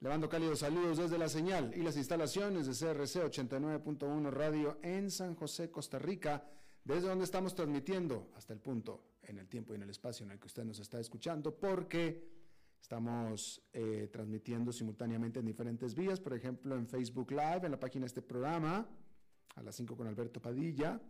Le mando cálidos saludos desde la señal y las instalaciones de CRC 89.1 Radio en San José, Costa Rica, desde donde estamos transmitiendo hasta el punto, en el tiempo y en el espacio en el que usted nos está escuchando, porque estamos eh, transmitiendo simultáneamente en diferentes vías, por ejemplo en Facebook Live, en la página de este programa, a las 5 con Alberto Padilla.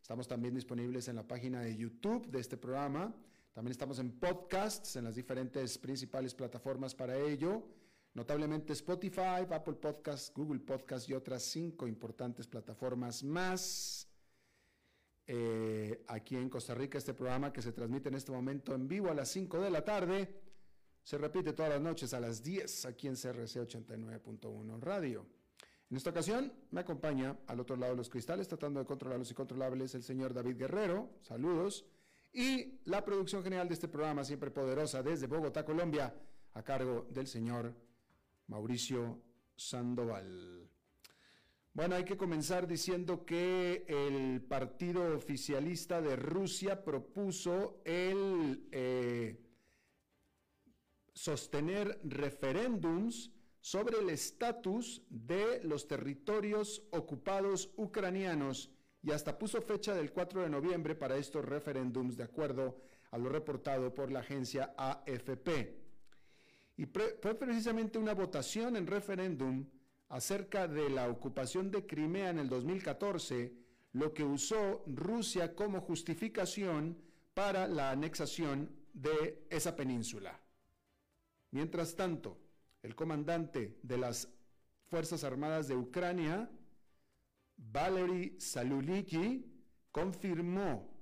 Estamos también disponibles en la página de YouTube de este programa. También estamos en podcasts, en las diferentes principales plataformas para ello notablemente Spotify, Apple Podcasts, Google Podcasts y otras cinco importantes plataformas más. Eh, aquí en Costa Rica, este programa que se transmite en este momento en vivo a las 5 de la tarde, se repite todas las noches a las 10 aquí en CRC 89.1 Radio. En esta ocasión me acompaña al otro lado de los cristales, tratando de controlar los incontrolables, el señor David Guerrero. Saludos. Y la producción general de este programa, siempre poderosa, desde Bogotá, Colombia, a cargo del señor Mauricio Sandoval. Bueno, hay que comenzar diciendo que el partido oficialista de Rusia propuso el eh, sostener referéndums sobre el estatus de los territorios ocupados ucranianos y hasta puso fecha del 4 de noviembre para estos referéndums de acuerdo a lo reportado por la agencia AFP. Y fue precisamente una votación en referéndum acerca de la ocupación de Crimea en el 2014 lo que usó Rusia como justificación para la anexación de esa península. Mientras tanto, el comandante de las Fuerzas Armadas de Ucrania, Valery Saluliki, confirmó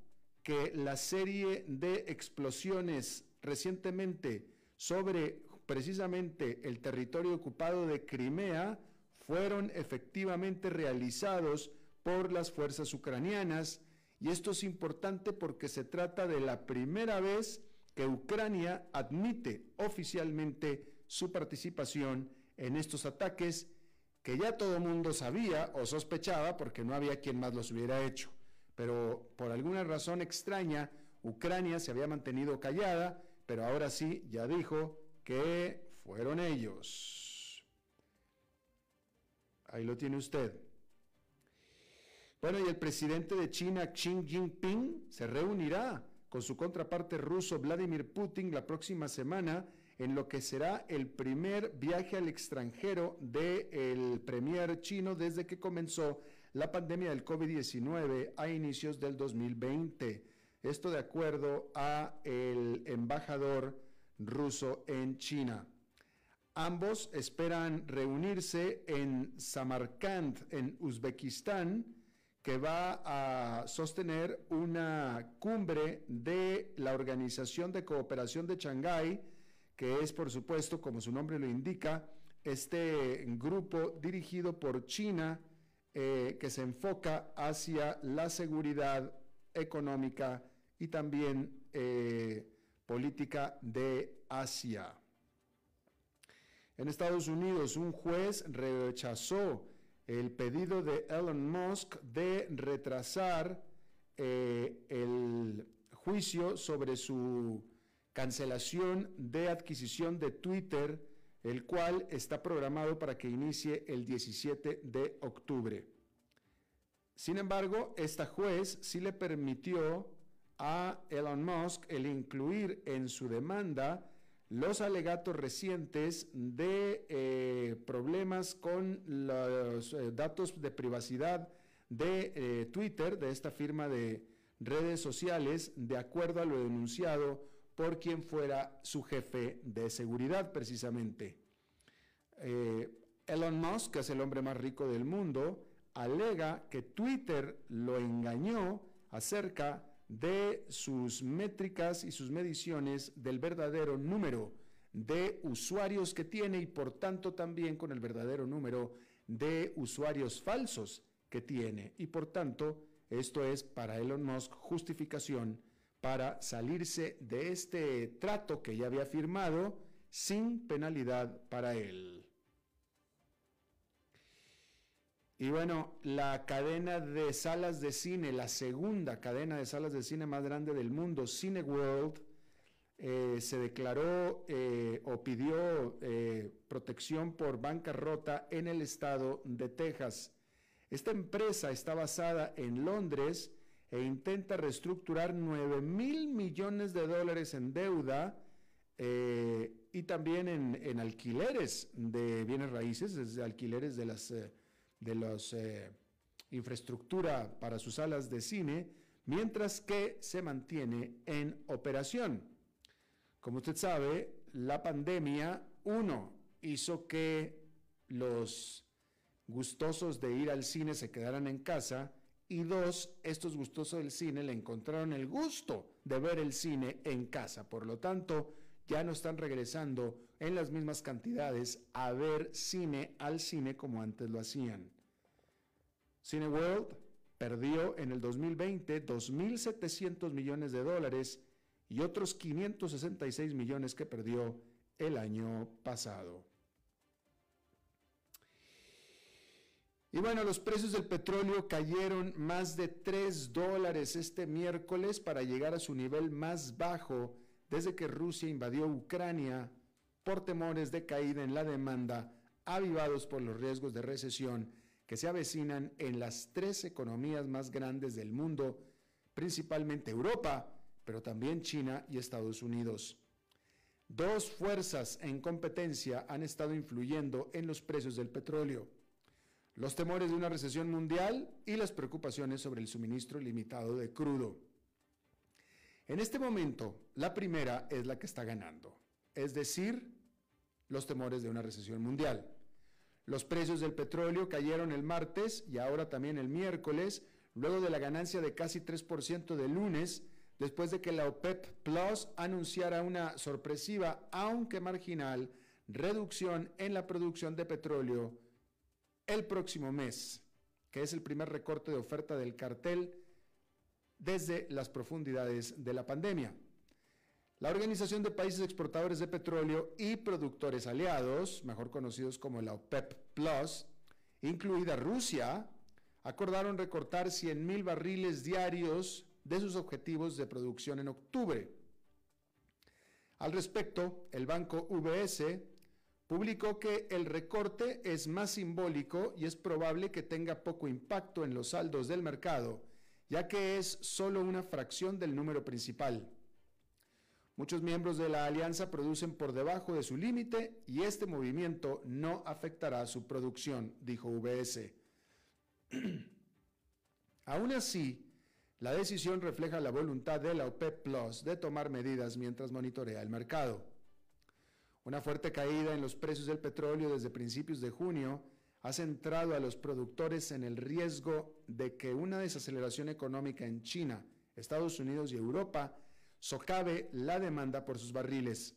que la serie de explosiones recientemente sobre precisamente el territorio ocupado de Crimea fueron efectivamente realizados por las fuerzas ucranianas y esto es importante porque se trata de la primera vez que Ucrania admite oficialmente su participación en estos ataques que ya todo mundo sabía o sospechaba porque no había quien más los hubiera hecho. Pero por alguna razón extraña, Ucrania se había mantenido callada, pero ahora sí ya dijo que fueron ellos. Ahí lo tiene usted. Bueno, y el presidente de China, Xi Jinping, se reunirá con su contraparte ruso, Vladimir Putin, la próxima semana en lo que será el primer viaje al extranjero del premier chino desde que comenzó la pandemia del COVID-19 a inicios del 2020. Esto de acuerdo a el embajador ruso en China. Ambos esperan reunirse en Samarkand, en Uzbekistán, que va a sostener una cumbre de la Organización de Cooperación de Shanghái, que es, por supuesto, como su nombre lo indica, este grupo dirigido por China eh, que se enfoca hacia la seguridad económica y también eh, política de Asia. En Estados Unidos, un juez rechazó el pedido de Elon Musk de retrasar eh, el juicio sobre su cancelación de adquisición de Twitter el cual está programado para que inicie el 17 de octubre. Sin embargo, esta juez sí le permitió a Elon Musk el incluir en su demanda los alegatos recientes de eh, problemas con los eh, datos de privacidad de eh, Twitter, de esta firma de redes sociales, de acuerdo a lo denunciado por quien fuera su jefe de seguridad precisamente. Elon Musk, que es el hombre más rico del mundo, alega que Twitter lo engañó acerca de sus métricas y sus mediciones del verdadero número de usuarios que tiene y por tanto también con el verdadero número de usuarios falsos que tiene. Y por tanto, esto es para Elon Musk justificación para salirse de este trato que ya había firmado sin penalidad para él. Y bueno, la cadena de salas de cine, la segunda cadena de salas de cine más grande del mundo, Cineworld, eh, se declaró eh, o pidió eh, protección por bancarrota en el estado de Texas. Esta empresa está basada en Londres e intenta reestructurar 9 mil millones de dólares en deuda y también en, alquileres de bienes raíces, desde alquileres de las de la eh, infraestructura para sus salas de cine, mientras que se mantiene en operación. Como usted sabe, la pandemia, uno, hizo que los gustosos de ir al cine se quedaran en casa y dos, estos gustosos del cine le encontraron el gusto de ver el cine en casa. Por lo tanto, ya no están regresando en las mismas cantidades a ver cine al cine como antes lo hacían. Cineworld perdió en el 2020 2.700 millones de dólares y otros 566 millones que perdió el año pasado. Y bueno, los precios del petróleo cayeron más de 3 dólares este miércoles para llegar a su nivel más bajo desde que Rusia invadió Ucrania por temores de caída en la demanda, avivados por los riesgos de recesión que se avecinan en las tres economías más grandes del mundo, principalmente Europa, pero también China y Estados Unidos. Dos fuerzas en competencia han estado influyendo en los precios del petróleo. Los temores de una recesión mundial y las preocupaciones sobre el suministro limitado de crudo. En este momento, la primera es la que está ganando, es decir, los temores de una recesión mundial. Los precios del petróleo cayeron el martes y ahora también el miércoles, luego de la ganancia de casi 3% del lunes, después de que la OPEP Plus anunciara una sorpresiva, aunque marginal, reducción en la producción de petróleo el próximo mes, que es el primer recorte de oferta del cartel desde las profundidades de la pandemia. La Organización de Países Exportadores de Petróleo y Productores Aliados, mejor conocidos como la OPEP Plus, incluida Rusia, acordaron recortar 100.000 barriles diarios de sus objetivos de producción en octubre. Al respecto, el banco UBS publicó que el recorte es más simbólico y es probable que tenga poco impacto en los saldos del mercado ya que es solo una fracción del número principal. Muchos miembros de la alianza producen por debajo de su límite y este movimiento no afectará su producción, dijo VS. Aún así, la decisión refleja la voluntad de la OPEP Plus de tomar medidas mientras monitorea el mercado. Una fuerte caída en los precios del petróleo desde principios de junio ha centrado a los productores en el riesgo de que una desaceleración económica en China, Estados Unidos y Europa socave la demanda por sus barriles.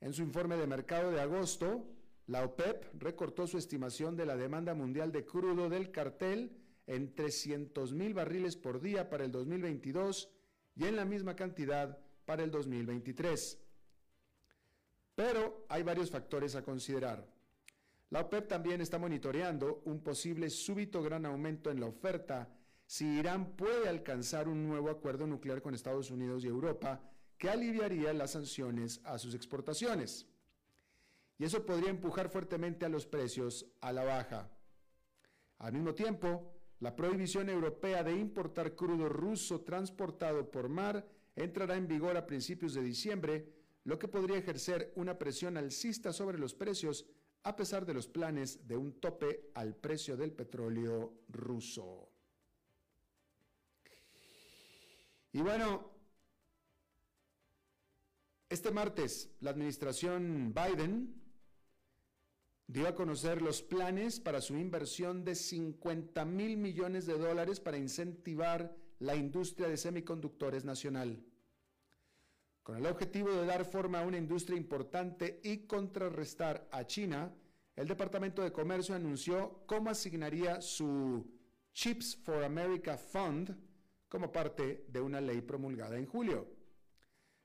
En su informe de mercado de agosto, la OPEP recortó su estimación de la demanda mundial de crudo del cartel en 300 mil barriles por día para el 2022 y en la misma cantidad para el 2023. Pero hay varios factores a considerar. La OPEP también está monitoreando un posible súbito gran aumento en la oferta si Irán puede alcanzar un nuevo acuerdo nuclear con Estados Unidos y Europa que aliviaría las sanciones a sus exportaciones. y eso podría empujar fuertemente a los precios a la baja. Al mismo tiempo, la prohibición europea de importar crudo ruso transportado por mar entrará en vigor a principios de diciembre, lo que podría ejercer una presión alcista sobre los precios a pesar de los planes de un tope al precio del petróleo ruso. Y bueno, este martes la administración Biden dio a conocer los planes para su inversión de 50 mil millones de dólares para incentivar la industria de semiconductores nacional. Con el objetivo de dar forma a una industria importante y contrarrestar a China, el Departamento de Comercio anunció cómo asignaría su Chips for America Fund como parte de una ley promulgada en julio.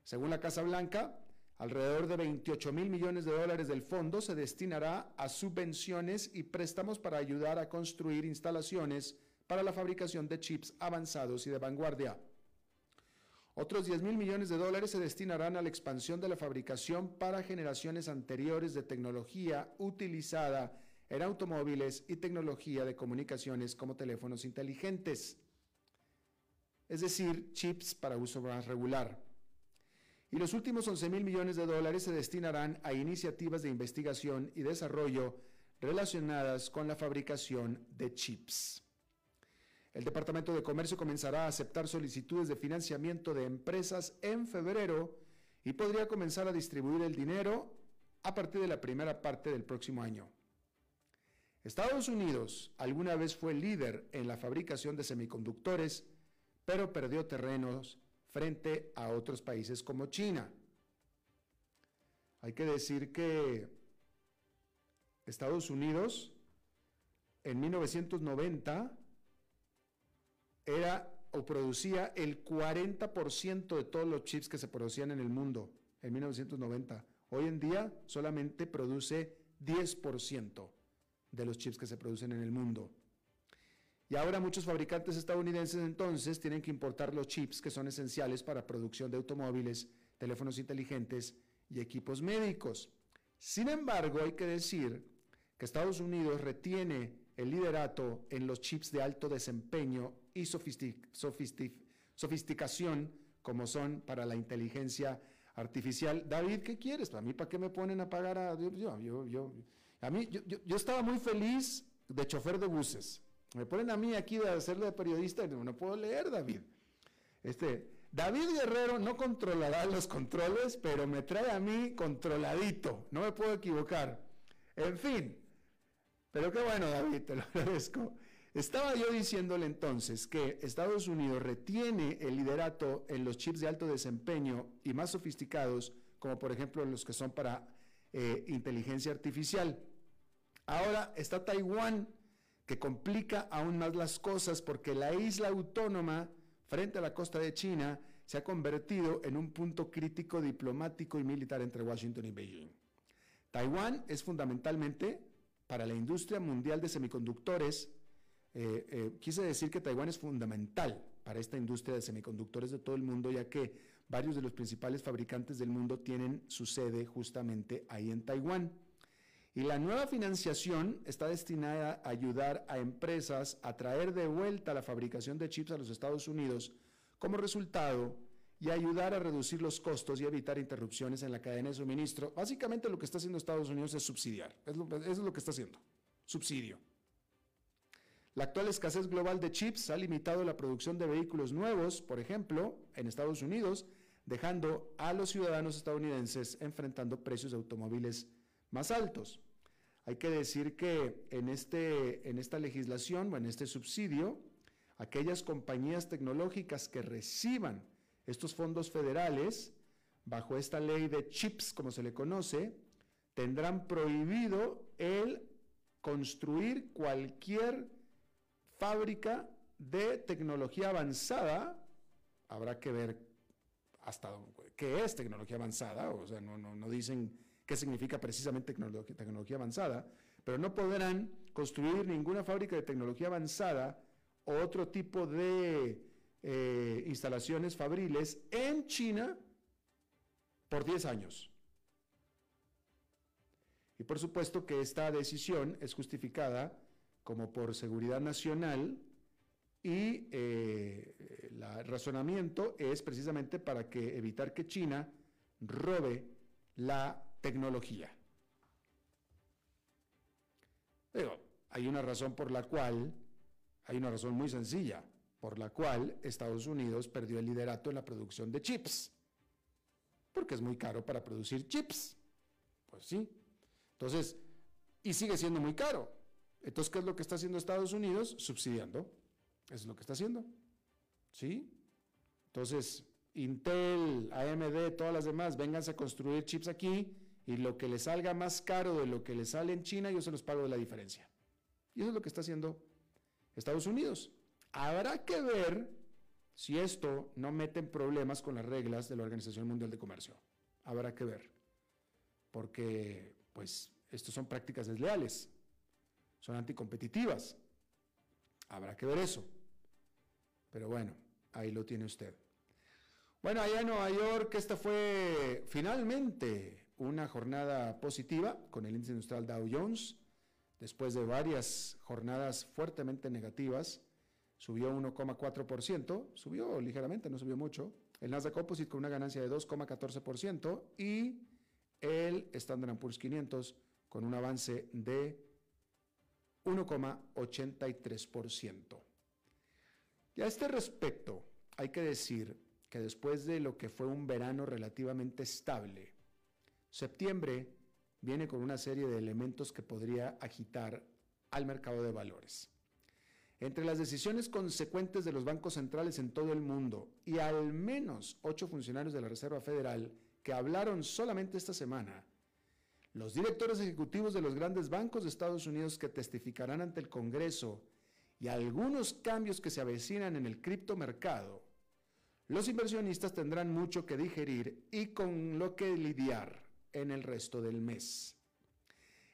Según la Casa Blanca, alrededor de 28 mil millones de dólares del fondo se destinará a subvenciones y préstamos para ayudar a construir instalaciones para la fabricación de chips avanzados y de vanguardia. Otros 10 mil millones de dólares se destinarán a la expansión de la fabricación para generaciones anteriores de tecnología utilizada en automóviles y tecnología de comunicaciones como teléfonos inteligentes, es decir, chips para uso más regular. Y los últimos 11 mil millones de dólares se destinarán a iniciativas de investigación y desarrollo relacionadas con la fabricación de chips. El Departamento de Comercio comenzará a aceptar solicitudes de financiamiento de empresas en febrero y podría comenzar a distribuir el dinero a partir de la primera parte del próximo año. Estados Unidos alguna vez fue líder en la fabricación de semiconductores, pero perdió terrenos frente a otros países como China. Hay que decir que Estados Unidos en 1990 era o producía el 40% de todos los chips que se producían en el mundo en 1990. Hoy en día solamente produce 10% de los chips que se producen en el mundo. Y ahora muchos fabricantes estadounidenses entonces tienen que importar los chips que son esenciales para producción de automóviles, teléfonos inteligentes y equipos médicos. Sin embargo, hay que decir que Estados Unidos retiene el liderato en los chips de alto desempeño y sofisticación como son para la inteligencia artificial. David, ¿qué quieres? ¿A mí para qué me ponen a pagar a yo, yo, mí yo, yo, estaba muy feliz de chofer de buses. Me ponen a mí aquí de hacerle de periodista y no, puedo leer, David. Este, David Guerrero no controlará los controles, pero me trae a mí controladito. No me puedo equivocar. En fin, pero qué bueno, David, te lo agradezco. Estaba yo diciéndole entonces que Estados Unidos retiene el liderato en los chips de alto desempeño y más sofisticados, como por ejemplo los que son para eh, inteligencia artificial. Ahora está Taiwán, que complica aún más las cosas porque la isla autónoma frente a la costa de China se ha convertido en un punto crítico diplomático y militar entre Washington y Beijing. Taiwán es fundamentalmente para la industria mundial de semiconductores, eh, eh, quise decir que Taiwán es fundamental para esta industria de semiconductores de todo el mundo, ya que varios de los principales fabricantes del mundo tienen su sede justamente ahí en Taiwán. Y la nueva financiación está destinada a ayudar a empresas a traer de vuelta la fabricación de chips a los Estados Unidos como resultado y ayudar a reducir los costos y evitar interrupciones en la cadena de suministro. Básicamente lo que está haciendo Estados Unidos es subsidiar. eso es lo que está haciendo. Subsidio. La actual escasez global de chips ha limitado la producción de vehículos nuevos, por ejemplo, en Estados Unidos, dejando a los ciudadanos estadounidenses enfrentando precios de automóviles más altos. Hay que decir que en, este, en esta legislación o en este subsidio, aquellas compañías tecnológicas que reciban estos fondos federales, bajo esta ley de chips, como se le conoce, tendrán prohibido el construir cualquier fábrica de tecnología avanzada. Habrá que ver hasta qué es tecnología avanzada, o sea, no, no, dicen qué significa precisamente tecnología, tecnología avanzada, pero no podrán construir ninguna fábrica de tecnología avanzada o otro tipo de eh, instalaciones fabriles en China por 10 años. Y por supuesto que esta decisión es justificada como por seguridad nacional y eh, el razonamiento es precisamente para que evitar que China robe la tecnología. Pero hay una razón por la cual, hay una razón muy sencilla, por la cual Estados Unidos perdió el liderato en la producción de chips. Porque es muy caro para producir chips. Pues sí. Entonces, y sigue siendo muy caro. Entonces, ¿qué es lo que está haciendo Estados Unidos? Subsidiando. Eso es lo que está haciendo. ¿Sí? Entonces, Intel, AMD, todas las demás, vénganse a construir chips aquí y lo que les salga más caro de lo que les sale en China, yo se los pago de la diferencia. Y eso es lo que está haciendo Estados Unidos. Habrá que ver si esto no mete en problemas con las reglas de la Organización Mundial de Comercio. Habrá que ver. Porque, pues, estos son prácticas desleales, son anticompetitivas. Habrá que ver eso. Pero bueno, ahí lo tiene usted. Bueno, allá en Nueva York, esta fue finalmente una jornada positiva con el índice industrial Dow Jones. Después de varias jornadas fuertemente negativas, subió 1,4%, subió ligeramente, no subió mucho. El Nasdaq Composite con una ganancia de 2,14% y el Standard Poor's 500 con un avance de 1,83%. Y a este respecto, hay que decir que después de lo que fue un verano relativamente estable, septiembre viene con una serie de elementos que podría agitar al mercado de valores. Entre las decisiones consecuentes de los bancos centrales en todo el mundo y al menos ocho funcionarios de la Reserva Federal que hablaron solamente esta semana, los directores ejecutivos de los grandes bancos de Estados Unidos que testificarán ante el Congreso y algunos cambios que se avecinan en el criptomercado, los inversionistas tendrán mucho que digerir y con lo que lidiar en el resto del mes.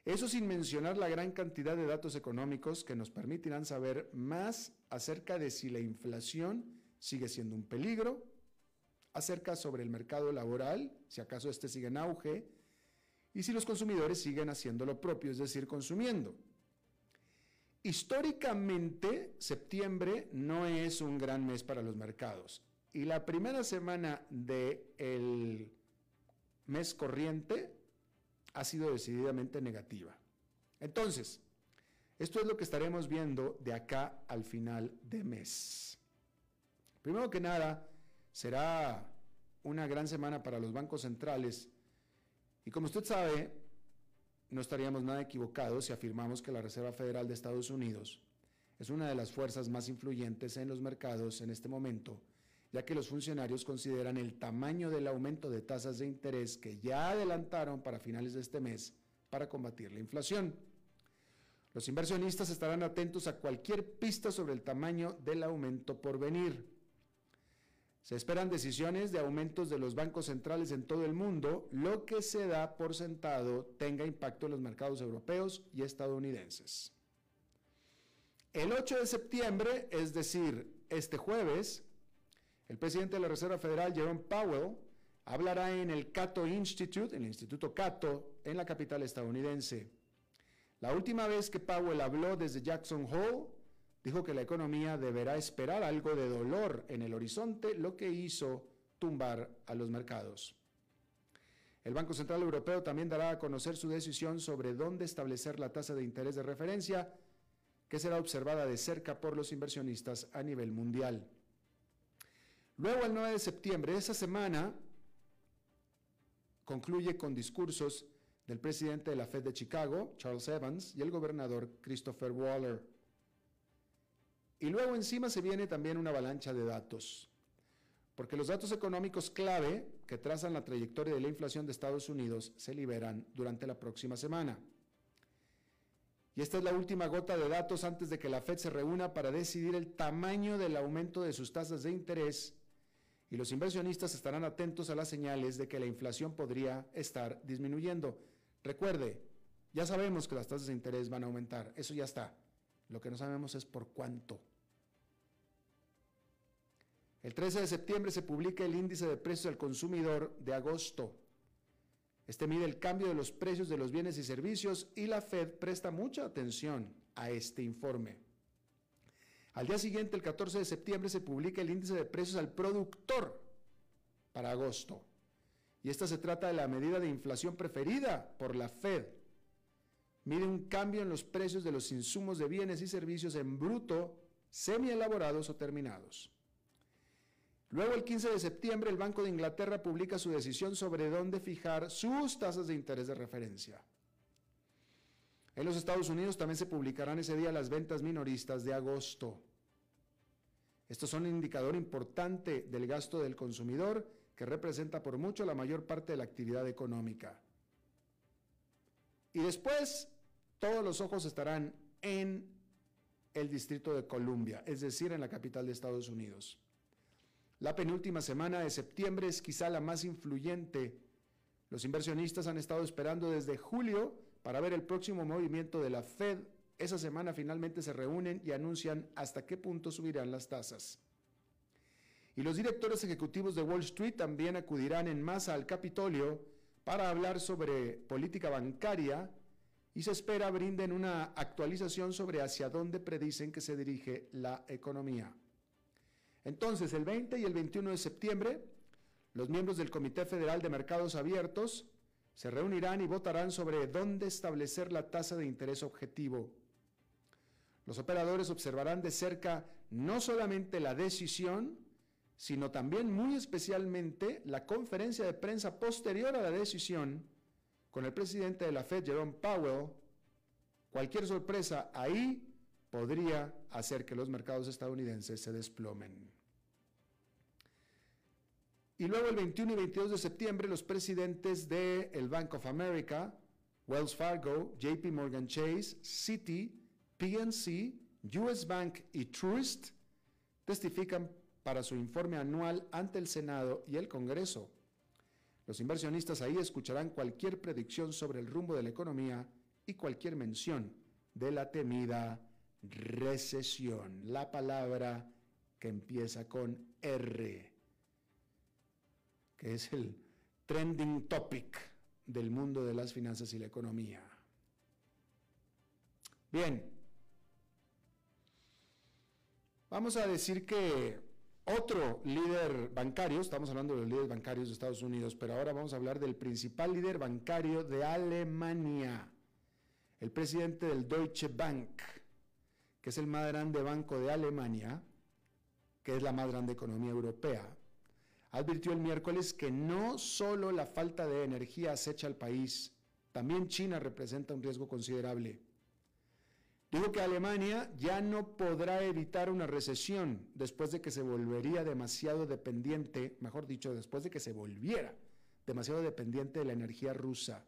Eso sin mencionar la gran cantidad de datos económicos que nos permitirán saber más acerca de si la inflación sigue siendo un peligro, acerca sobre el mercado laboral, si acaso este sigue en auge, y si los consumidores siguen haciendo lo propio, es decir, consumiendo. Históricamente, septiembre no es un gran mes para los mercados. Y la primera semana del mes corriente ha sido decididamente negativa. Entonces, esto es lo que estaremos viendo de acá al final de mes. Primero que nada, será una gran semana para los bancos centrales y como usted sabe, no estaríamos nada equivocados si afirmamos que la Reserva Federal de Estados Unidos es una de las fuerzas más influyentes en los mercados en este momento, ya que los funcionarios consideran el tamaño del aumento de tasas de interés que ya adelantaron para finales de este mes para combatir la inflación. Los inversionistas estarán atentos a cualquier pista sobre el tamaño del aumento por venir. Se esperan decisiones de aumentos de los bancos centrales en todo el mundo, lo que se da por sentado tenga impacto en los mercados europeos y estadounidenses. El 8 de septiembre, es decir, este jueves, el presidente de la Reserva Federal, Jerome Powell, hablará en el Cato Institute, en el Instituto Cato, en la capital estadounidense. La última vez que Powell habló desde Jackson Hole dijo que la economía deberá esperar algo de dolor en el horizonte, lo que hizo tumbar a los mercados. El Banco Central Europeo también dará a conocer su decisión sobre dónde establecer la tasa de interés de referencia, que será observada de cerca por los inversionistas a nivel mundial. Luego, el 9 de septiembre, esa semana, concluye con discursos del presidente de la Fed de Chicago, Charles Evans, y el gobernador Christopher Waller. Y luego encima se viene también una avalancha de datos, porque los datos económicos clave que trazan la trayectoria de la inflación de Estados Unidos se liberan durante la próxima semana. Y esta es la última gota de datos antes de que la Fed se reúna para decidir el tamaño del aumento de sus tasas de interés y los inversionistas estarán atentos a las señales de que la inflación podría estar disminuyendo. Recuerde, ya sabemos que las tasas de interés van a aumentar, eso ya está. Lo que no sabemos es por cuánto. El 13 de septiembre se publica el índice de precios al consumidor de agosto. Este mide el cambio de los precios de los bienes y servicios y la Fed presta mucha atención a este informe. Al día siguiente, el 14 de septiembre, se publica el índice de precios al productor para agosto. Y esta se trata de la medida de inflación preferida por la Fed. Mide un cambio en los precios de los insumos de bienes y servicios en bruto, semi-elaborados o terminados. Luego, el 15 de septiembre, el Banco de Inglaterra publica su decisión sobre dónde fijar sus tasas de interés de referencia. En los Estados Unidos también se publicarán ese día las ventas minoristas de agosto. Estos son un indicador importante del gasto del consumidor que representa por mucho la mayor parte de la actividad económica. Y después, todos los ojos estarán en el Distrito de Columbia, es decir, en la capital de Estados Unidos. La penúltima semana de septiembre es quizá la más influyente. Los inversionistas han estado esperando desde julio para ver el próximo movimiento de la Fed. Esa semana finalmente se reúnen y anuncian hasta qué punto subirán las tasas. Y los directores ejecutivos de Wall Street también acudirán en masa al Capitolio para hablar sobre política bancaria y se espera brinden una actualización sobre hacia dónde predicen que se dirige la economía. Entonces, el 20 y el 21 de septiembre, los miembros del Comité Federal de Mercados Abiertos se reunirán y votarán sobre dónde establecer la tasa de interés objetivo. Los operadores observarán de cerca no solamente la decisión, sino también muy especialmente la conferencia de prensa posterior a la decisión con el presidente de la Fed, Jerome Powell. Cualquier sorpresa ahí podría hacer que los mercados estadounidenses se desplomen. Y luego el 21 y 22 de septiembre los presidentes de el Bank of America, Wells Fargo, JP Morgan Chase, Citi, PNC, US Bank y Truist testifican para su informe anual ante el Senado y el Congreso. Los inversionistas ahí escucharán cualquier predicción sobre el rumbo de la economía y cualquier mención de la temida recesión, la palabra que empieza con R, que es el trending topic del mundo de las finanzas y la economía. Bien, vamos a decir que otro líder bancario, estamos hablando de los líderes bancarios de Estados Unidos, pero ahora vamos a hablar del principal líder bancario de Alemania, el presidente del Deutsche Bank, que es el más grande banco de Alemania, que es la más grande economía europea, advirtió el miércoles que no solo la falta de energía acecha al país, también China representa un riesgo considerable. Dijo que Alemania ya no podrá evitar una recesión después de que se volvería demasiado dependiente, mejor dicho, después de que se volviera demasiado dependiente de la energía rusa.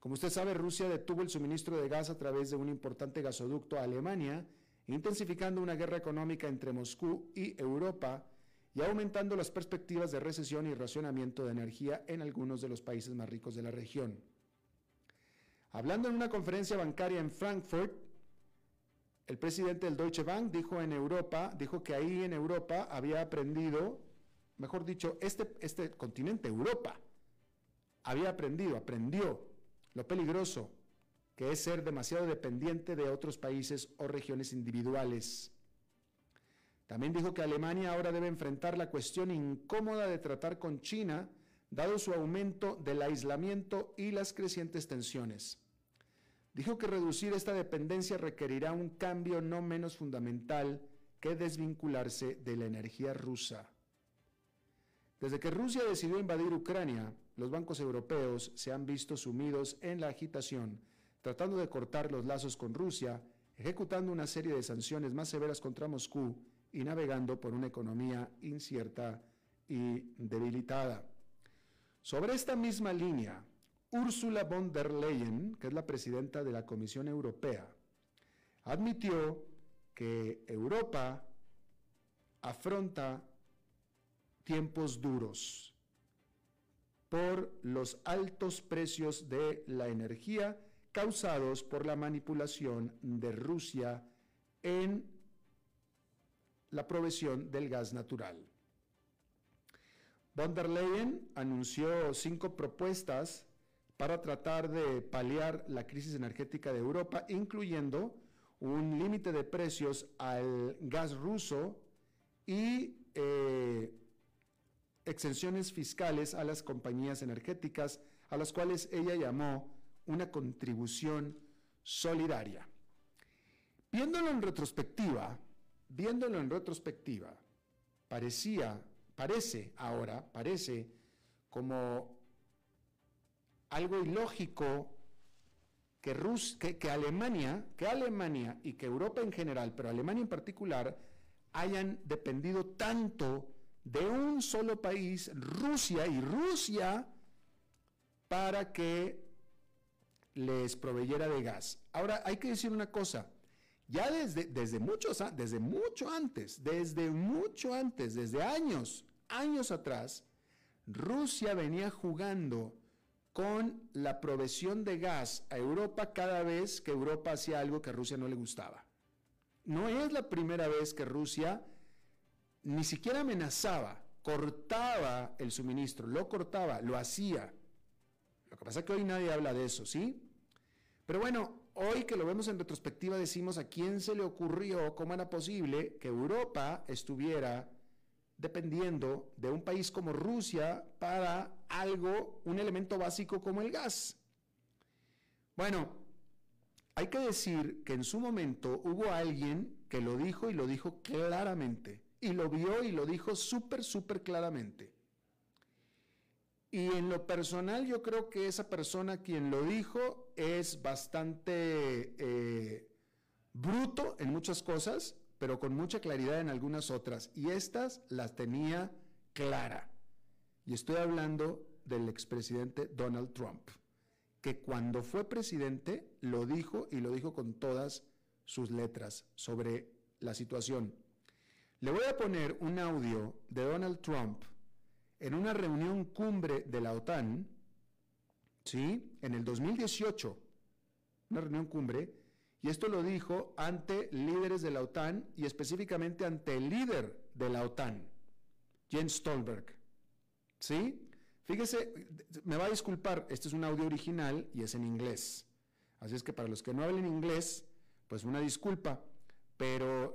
Como usted sabe, Rusia detuvo el suministro de gas a través de un importante gasoducto a Alemania, intensificando una guerra económica entre Moscú y Europa y aumentando las perspectivas de recesión y racionamiento de energía en algunos de los países más ricos de la región. Hablando en una conferencia bancaria en Frankfurt, el presidente del Deutsche Bank dijo en Europa, dijo que ahí en Europa había aprendido, mejor dicho, este, este continente, Europa, había aprendido, aprendió lo peligroso que es ser demasiado dependiente de otros países o regiones individuales. También dijo que Alemania ahora debe enfrentar la cuestión incómoda de tratar con China dado su aumento del aislamiento y las crecientes tensiones. Dijo que reducir esta dependencia requerirá un cambio no menos fundamental que desvincularse de la energía rusa. Desde que Rusia decidió invadir Ucrania, los bancos europeos se han visto sumidos en la agitación, tratando de cortar los lazos con Rusia, ejecutando una serie de sanciones más severas contra Moscú y navegando por una economía incierta y debilitada. Sobre esta misma línea, Ursula von der Leyen, que es la presidenta de la Comisión Europea, admitió que Europa afronta tiempos duros por los altos precios de la energía causados por la manipulación de Rusia en la provisión del gas natural. Von der Leyen anunció cinco propuestas para tratar de paliar la crisis energética de Europa, incluyendo un límite de precios al gas ruso y eh, exenciones fiscales a las compañías energéticas, a las cuales ella llamó una contribución solidaria. Viéndolo en retrospectiva, viéndolo en retrospectiva, parecía, parece ahora, parece como algo ilógico que, Rus, que, que, Alemania, que Alemania y que Europa en general, pero Alemania en particular, hayan dependido tanto de un solo país, Rusia y Rusia, para que les proveyera de gas. Ahora, hay que decir una cosa, ya desde, desde, muchos, desde mucho antes, desde mucho antes, desde años, años atrás, Rusia venía jugando con la provisión de gas a Europa cada vez que Europa hacía algo que a Rusia no le gustaba. No es la primera vez que Rusia ni siquiera amenazaba, cortaba el suministro, lo cortaba, lo hacía. Lo que pasa es que hoy nadie habla de eso, ¿sí? Pero bueno, hoy que lo vemos en retrospectiva decimos a quién se le ocurrió, cómo era posible que Europa estuviera dependiendo de un país como Rusia para algo, un elemento básico como el gas. Bueno, hay que decir que en su momento hubo alguien que lo dijo y lo dijo claramente, y lo vio y lo dijo súper, súper claramente. Y en lo personal yo creo que esa persona quien lo dijo es bastante eh, bruto en muchas cosas, pero con mucha claridad en algunas otras. Y estas las tenía clara. Y estoy hablando del expresidente Donald Trump, que cuando fue presidente lo dijo y lo dijo con todas sus letras sobre la situación. Le voy a poner un audio de Donald Trump en una reunión cumbre de la OTAN, ¿sí? En el 2018, una reunión cumbre, y esto lo dijo ante líderes de la OTAN y específicamente ante el líder de la OTAN, Jens Stolberg. ¿Sí? Fíjese, me va a disculpar, este es un audio original y es en inglés. Así es que para los que no hablen inglés, pues una disculpa. Pero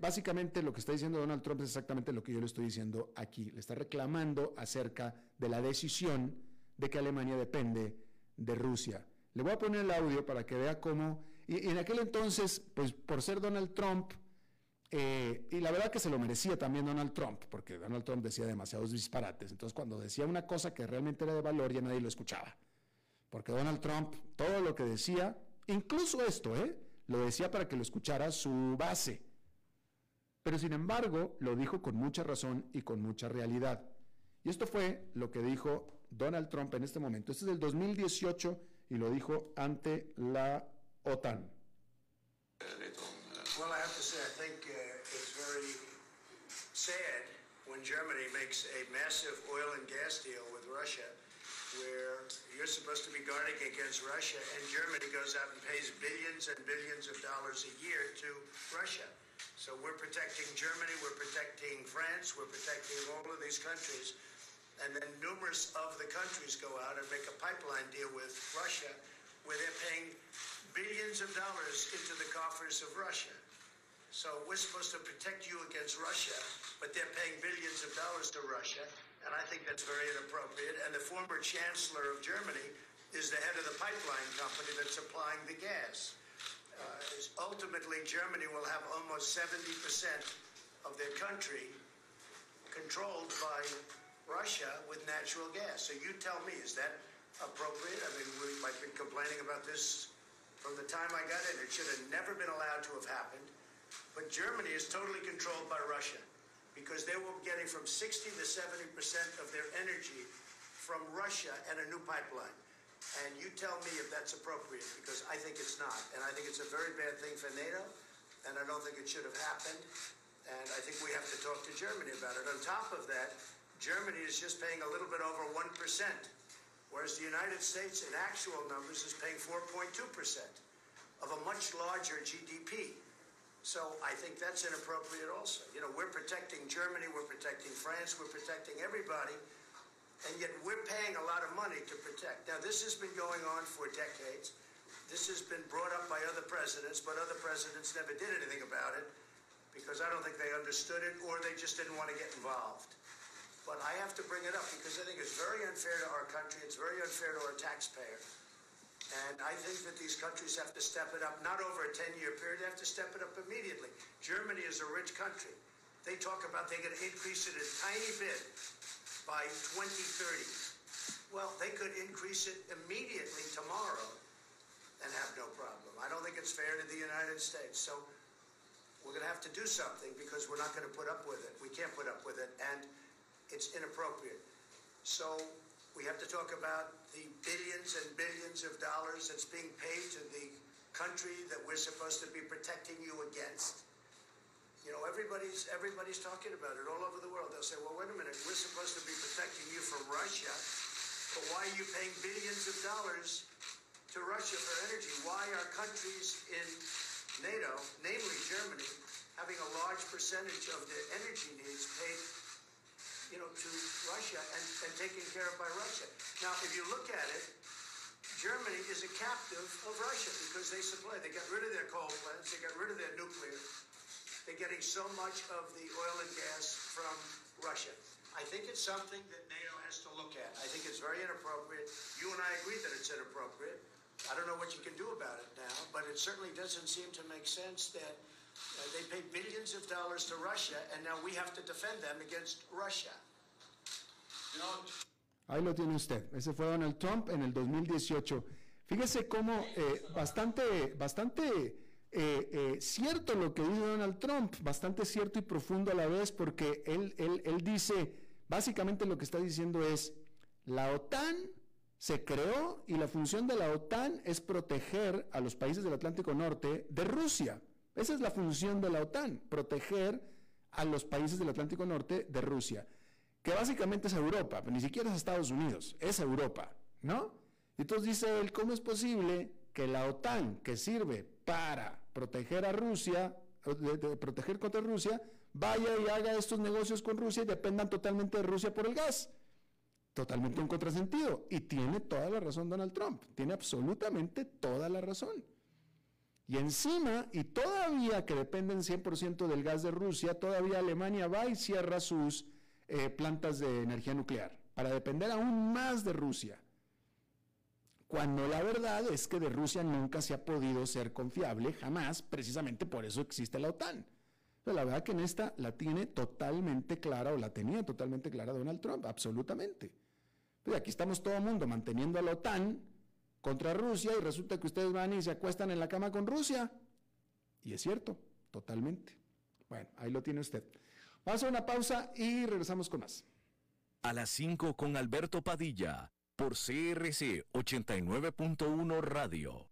básicamente lo que está diciendo Donald Trump es exactamente lo que yo le estoy diciendo aquí. Le está reclamando acerca de la decisión de que Alemania depende de Rusia. Le voy a poner el audio para que vea cómo y, en aquel entonces, pues por ser Donald Trump, eh, y la verdad que se lo merecía también Donald Trump, porque Donald Trump decía demasiados disparates. Entonces, cuando decía una cosa que realmente era de valor, ya nadie lo escuchaba. Porque Donald Trump, todo lo que decía, incluso esto, ¿eh? Lo decía para que lo escuchara su base. Pero sin embargo, lo dijo con mucha razón y con mucha realidad. Y esto fue lo que dijo Donald Trump en este momento. Este es del 2018 y lo dijo ante la OTAN. Well, I have to say, I think uh, it's very sad when Germany makes a massive oil and gas deal with Russia, where you're supposed to be guarding against Russia, and Germany goes out and pays billions and billions of dollars a year to Russia. So we're protecting Germany, we're protecting France, we're protecting all of these countries. And then numerous of the countries go out and make a pipeline deal with Russia where they're paying billions of dollars into the coffers of Russia. So we're supposed to protect you against Russia, but they're paying billions of dollars to Russia, and I think that's very inappropriate. And the former chancellor of Germany is the head of the pipeline company that's supplying the gas. Uh, ultimately, Germany will have almost 70% of their country controlled by Russia with natural gas. So you tell me, is that appropriate? I mean, we, I've been complaining about this from the time I got in. It should have never been allowed to have happened. But Germany is totally controlled by Russia because they were getting from 60 to 70 percent of their energy from Russia and a new pipeline. And you tell me if that's appropriate because I think it's not. And I think it's a very bad thing for NATO, and I don't think it should have happened. And I think we have to talk to Germany about it. On top of that, Germany is just paying a little bit over 1% whereas the United States in actual numbers is paying 4.2% of a much larger GDP. So I think that's inappropriate also. You know, we're protecting Germany, we're protecting France, we're protecting everybody, and yet we're paying a lot of money to protect. Now, this has been going on for decades. This has been brought up by other presidents, but other presidents never did anything about it because I don't think they understood it or they just didn't want to get involved. But I have to bring it up because I think it's very unfair to our country. It's very unfair to our taxpayer. And I think that these countries have to step it up, not over a 10-year period, they have to step it up immediately. Germany is a rich country. They talk about they're going to increase it a tiny bit by 2030. Well, they could increase it immediately tomorrow and have no problem. I don't think it's fair to the United States. So we're going to have to do something because we're not going to put up with it. We can't put up with it, and it's inappropriate. So we have to talk about the billions and billions of dollars that's being paid to the country that we're supposed to be protecting you against. You know, everybody's everybody's talking about it all over the world. They'll say, "Well, wait a minute, we're supposed to be protecting you from Russia, but why are you paying billions of dollars to Russia for energy? Why are countries in NATO, namely Germany, having a large percentage of their energy needs paid you know, to Russia and, and taken care of by Russia. Now, if you look at it, Germany is a captive of Russia because they supply. They got rid of their coal plants. They got rid of their nuclear. They're getting so much of the oil and gas from Russia. I think it's something that NATO has to look at. I think it's very inappropriate. You and I agree that it's inappropriate. I don't know what you can do about it now, but it certainly doesn't seem to make sense that uh, they pay billions of dollars to Russia, and now we have to defend them against Russia. Ahí lo tiene usted. Ese fue Donald Trump en el 2018. Fíjese cómo eh, bastante, bastante eh, eh, cierto lo que dice Donald Trump, bastante cierto y profundo a la vez, porque él, él, él dice, básicamente lo que está diciendo es, la OTAN se creó y la función de la OTAN es proteger a los países del Atlántico Norte de Rusia. Esa es la función de la OTAN, proteger a los países del Atlántico Norte de Rusia, que básicamente es Europa, ni siquiera es Estados Unidos, es Europa, ¿no? Entonces dice él, ¿cómo es posible que la OTAN, que sirve para proteger a Rusia, proteger contra Rusia, vaya y haga estos negocios con Rusia y dependan totalmente de Rusia por el gas? Totalmente un contrasentido. Y tiene toda la razón Donald Trump, tiene absolutamente toda la razón. Y encima, y todavía que dependen 100% del gas de Rusia, todavía Alemania va y cierra sus eh, plantas de energía nuclear para depender aún más de Rusia. Cuando la verdad es que de Rusia nunca se ha podido ser confiable, jamás, precisamente por eso existe la OTAN. Pero la verdad que en esta la tiene totalmente clara, o la tenía totalmente clara Donald Trump, absolutamente. Pero aquí estamos todo el mundo manteniendo a la OTAN contra Rusia y resulta que ustedes van y se acuestan en la cama con Rusia. Y es cierto, totalmente. Bueno, ahí lo tiene usted. Vamos una pausa y regresamos con más. A las 5 con Alberto Padilla, por CRC 89.1 Radio.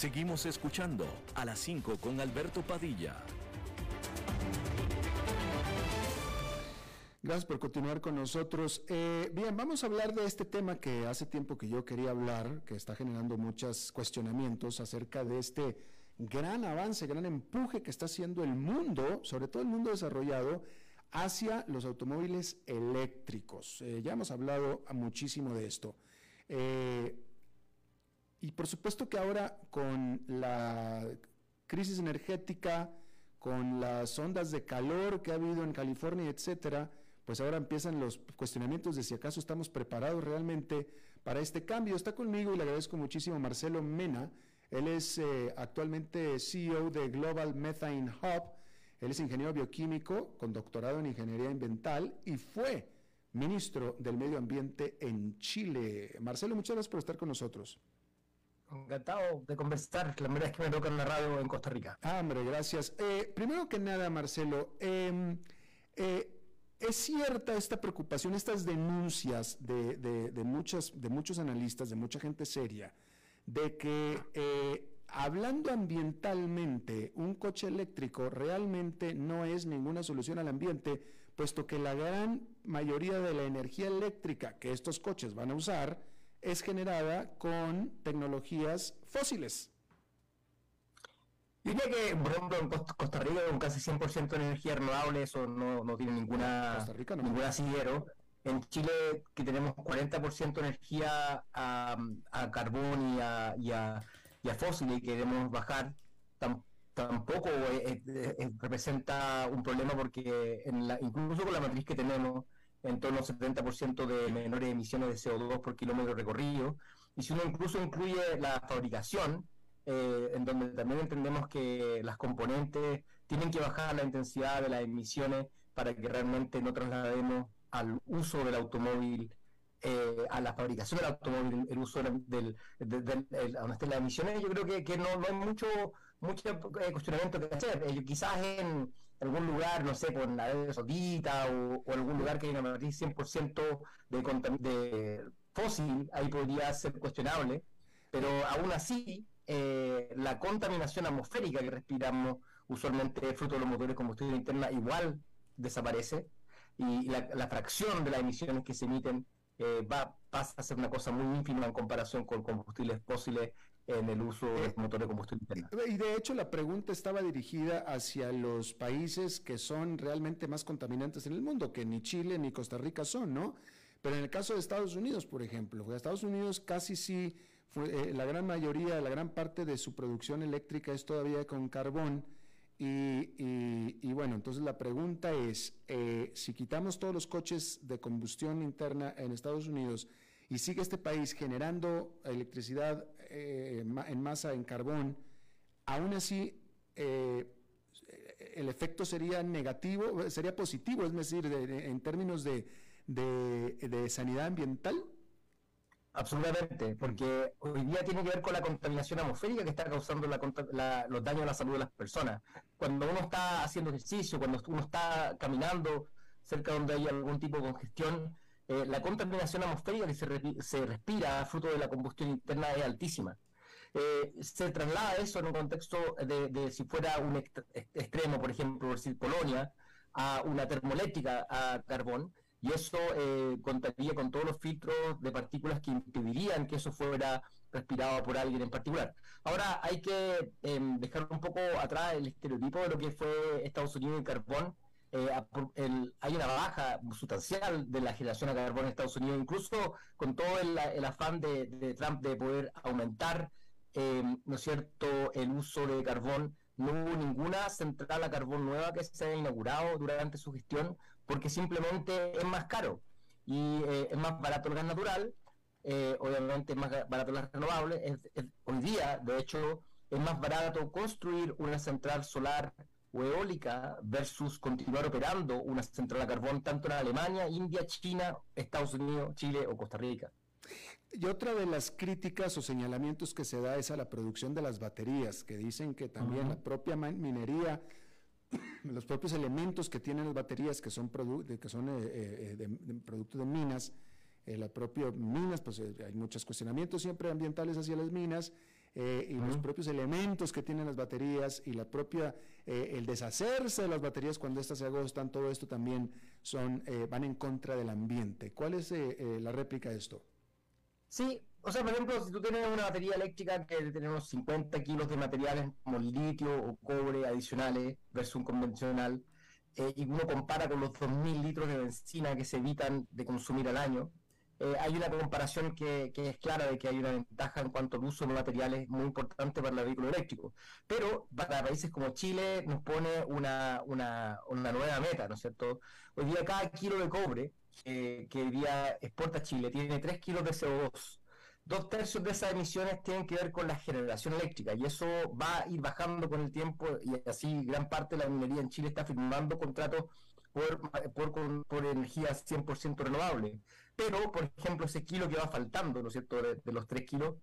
Seguimos escuchando a las 5 con Alberto Padilla. Gracias por continuar con nosotros. Eh, bien, vamos a hablar de este tema que hace tiempo que yo quería hablar, que está generando muchos cuestionamientos acerca de este gran avance, gran empuje que está haciendo el mundo, sobre todo el mundo desarrollado, hacia los automóviles eléctricos. Eh, ya hemos hablado muchísimo de esto. Eh, y por supuesto que ahora con la crisis energética, con las ondas de calor que ha habido en California, etcétera, pues ahora empiezan los cuestionamientos de si acaso estamos preparados realmente para este cambio. Está conmigo y le agradezco muchísimo Marcelo Mena. Él es eh, actualmente CEO de Global Methane Hub. Él es ingeniero bioquímico con doctorado en ingeniería ambiental y fue ministro del Medio Ambiente en Chile. Marcelo, muchas gracias por estar con nosotros. Encantado de conversar. La primera vez que me toca en la radio en Costa Rica. Ah, hombre, gracias. Eh, primero que nada, Marcelo, em, eh, es cierta esta preocupación, estas denuncias de, de, de muchos analistas, de mucha gente seria, de que eh, hablando ambientalmente, un coche eléctrico realmente no es ninguna solución al ambiente, puesto que la gran mayoría de la energía eléctrica que estos coches van a usar es generada con tecnologías fósiles. Diría que, por ejemplo, en Costa Rica, con casi 100% de energía renovable, eso no, no tiene ninguna, ningún asidero. En Chile, que tenemos 40% de energía a, carbón y a, y, a, y a, fósil y queremos bajar, tampoco representa un problema porque en la, incluso con la matriz que tenemos, en torno al 70% de menores emisiones de CO2 por kilómetro recorrido. Y si uno incluso incluye la fabricación, eh, en donde también entendemos que las componentes tienen que bajar la intensidad de las emisiones para que realmente no traslademos al uso del automóvil, eh, a la fabricación del automóvil, el uso del, del, las emisiones, yo creo que, no, hay mucho, mucho eh, cuestionamiento que hacer. quizás en algún lugar, no sé, por la Arabia o, o, algún lugar que haya una matriz 100% de, de fósil, ahí podría ser cuestionable, pero aún así, eh, la contaminación atmosférica que respiramos usualmente fruto de los motores de combustión interna igual desaparece y la, fracción de las emisiones que se emiten eh, va, pasa a ser una cosa muy ínfima en comparación con combustibles fósiles en el uso de eh, motores de combustión interna. Y de hecho la pregunta estaba dirigida hacia los países que son realmente más contaminantes en el mundo, que ni Chile ni Costa Rica son, ¿no? Pero en el caso de Estados Unidos, por ejemplo, Estados Unidos casi sí, fue, eh, la gran mayoría, la gran parte de su producción eléctrica es todavía con carbón. Y, y, bueno, entonces la pregunta es, eh, si quitamos todos los coches de combustión interna en Estados Unidos y sigue este país generando electricidad eh, en masa en carbón, aún así el efecto sería negativo, sería positivo, es decir, en términos de, de, sanidad ambiental? Absolutamente, porque hoy día tiene que ver con la contaminación atmosférica que está causando los daños a la salud de las personas. Cuando uno está haciendo ejercicio, cuando uno está caminando cerca donde hay algún tipo de congestión, eh, la contaminación atmosférica que se, respira fruto de la combustión interna es altísima. Eh, se traslada eso en un contexto de, si fuera un extremo, por ejemplo, decir Polonia, a una termoeléctrica a carbón, y eso eh, contaría con todos los filtros de partículas que impedirían que eso fuera respirado por alguien en particular. Ahora hay que em, dejar un poco atrás el estereotipo de lo que fue Estados Unidos en carbón. Eh, hay una baja sustancial de la generación de carbón en Estados Unidos, incluso con todo el, afán de, Trump de poder aumentar, em, ¿no es cierto?, el uso de carbón. No hubo ninguna central a carbón nueva que se haya inaugurado durante su gestión, porque simplemente es más caro y eh, es más barato el gas natural, eh, obviamente es más barato el gas renovable. hoy día, de hecho, es más barato construir una central solar o eólica versus continuar operando una central a carbón tanto en Alemania, India, China, Estados Unidos, Chile o Costa Rica. Y otra de las críticas o señalamientos que se da es a la producción de las baterías, que dicen que también la propia minería los propios elementos que tienen las baterías, que son, que son eh, eh, de, producto de minas, eh, las propias minas, pues hay muchos cuestionamientos siempre ambientales hacia las minas, eh, y los propios elementos que tienen las baterías y la propia, eh, el deshacerse de las baterías cuando éstas se agostan, todo esto también son, eh, van en contra del ambiente. ¿Cuál es la réplica de esto? Sí, o sea, por ejemplo, si tú tienes una batería eléctrica que tiene unos 50 kilos de materiales como litio o cobre adicionales versus un convencional, y uno compara con los 2.000 litros de benzina que se evitan de consumir al año, eh, hay una comparación que, es clara de que hay una ventaja en cuanto al uso de materiales muy importante para el vehículo eléctrico. Pero para países como Chile nos pone una, una, una nueva meta, ¿no es cierto? Hoy día cada kilo de cobre que hoy día exporta Chile tiene 3 kilos de CO2. Dos tercios de esas emisiones tienen que ver con la generación eléctrica y eso va a ir bajando con el tiempo y así gran parte de la minería en Chile está firmando contratos por, por, por energía 100% renovable. Pero, por ejemplo, ese kilo que va faltando, ¿no es cierto?, de, los 3 kilos,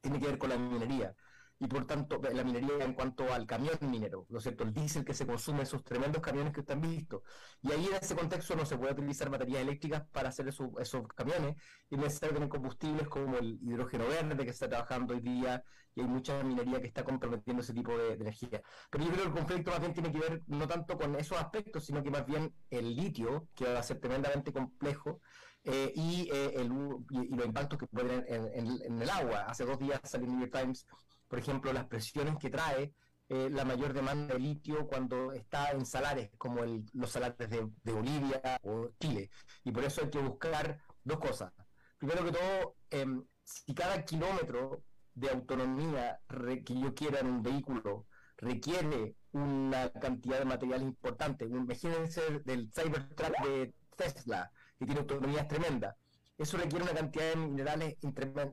tiene que ver con la minería. Y por tanto, la minería en cuanto al camión minero, ¿no es cierto?, el diésel que se consume, esos tremendos camiones que están vistos. Y ahí en ese contexto no se puede utilizar baterías eléctricas para hacer esos, camiones, y es necesario tener combustibles como el hidrógeno verde que está trabajando hoy día, y hay mucha minería que está comprometiendo ese tipo de, energía. Pero yo creo que el conflicto más tiene que ver no tanto con esos aspectos, sino que más bien el litio, que va a ser tremendamente complejo, eh, y, eh, el, y, los impactos que pueden en, en, el agua. Hace dos días salió en New York Times, por ejemplo, las presiones que trae eh, la mayor demanda de litio cuando está en salares como el, los salares de, de Bolivia o Chile. Y por eso hay que buscar dos cosas. Primero que todo, em, si cada kilómetro de autonomía que yo quiera en un vehículo requiere una cantidad de material importante. Imagínense del Cybertruck de Tesla, que tiene autonomías tremendas. Eso requiere una cantidad de minerales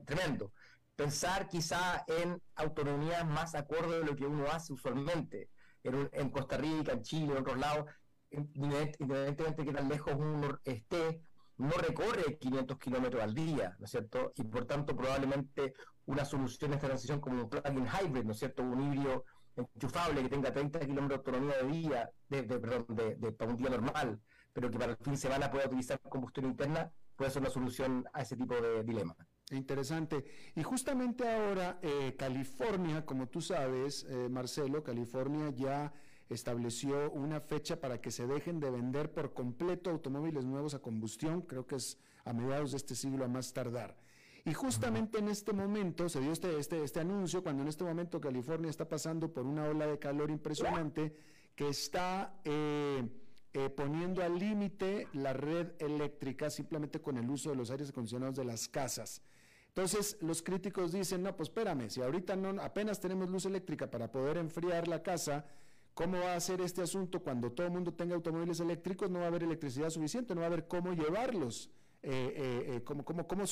tremendo. Pensar quizá en autonomías más acorde de lo que uno hace usualmente, en, Costa Rica, en Chile, en otros lados, independientemente de que tan lejos uno esté, no recorre 500 kilómetros al día, ¿no es cierto? Y por tanto, probablemente una solución de esta transición como un plug-in hybrid, ¿no es cierto? Un híbrido enchufable que tenga 30 kilómetros de autonomía de día, de, perdón, de, para un día normal, pero que para el fin de semana pueda utilizar combustión interna, puede ser una solución a ese tipo de dilema. Interesante. Y justamente ahora, eh, California, como tú sabes, eh, Marcelo, California ya estableció una fecha para que se dejen de vender por completo automóviles nuevos a combustión, creo que es a mediados de este siglo a más tardar. Y justamente en este momento se dio este, este, este anuncio, cuando en este momento California está pasando por una ola de calor impresionante que está eh, eh, poniendo al límite la red eléctrica simplemente con el uso de los aires acondicionados de las casas. Entonces los críticos dicen, no, pues espérame, si ahorita no, apenas tenemos luz eléctrica para poder enfriar la casa, ¿Cómo va a ser este asunto cuando todo el mundo tenga automóviles eléctricos? No va a haber electricidad suficiente, no va a haber cómo llevarlos, eh, eh, eh cómo, cómo, cómo,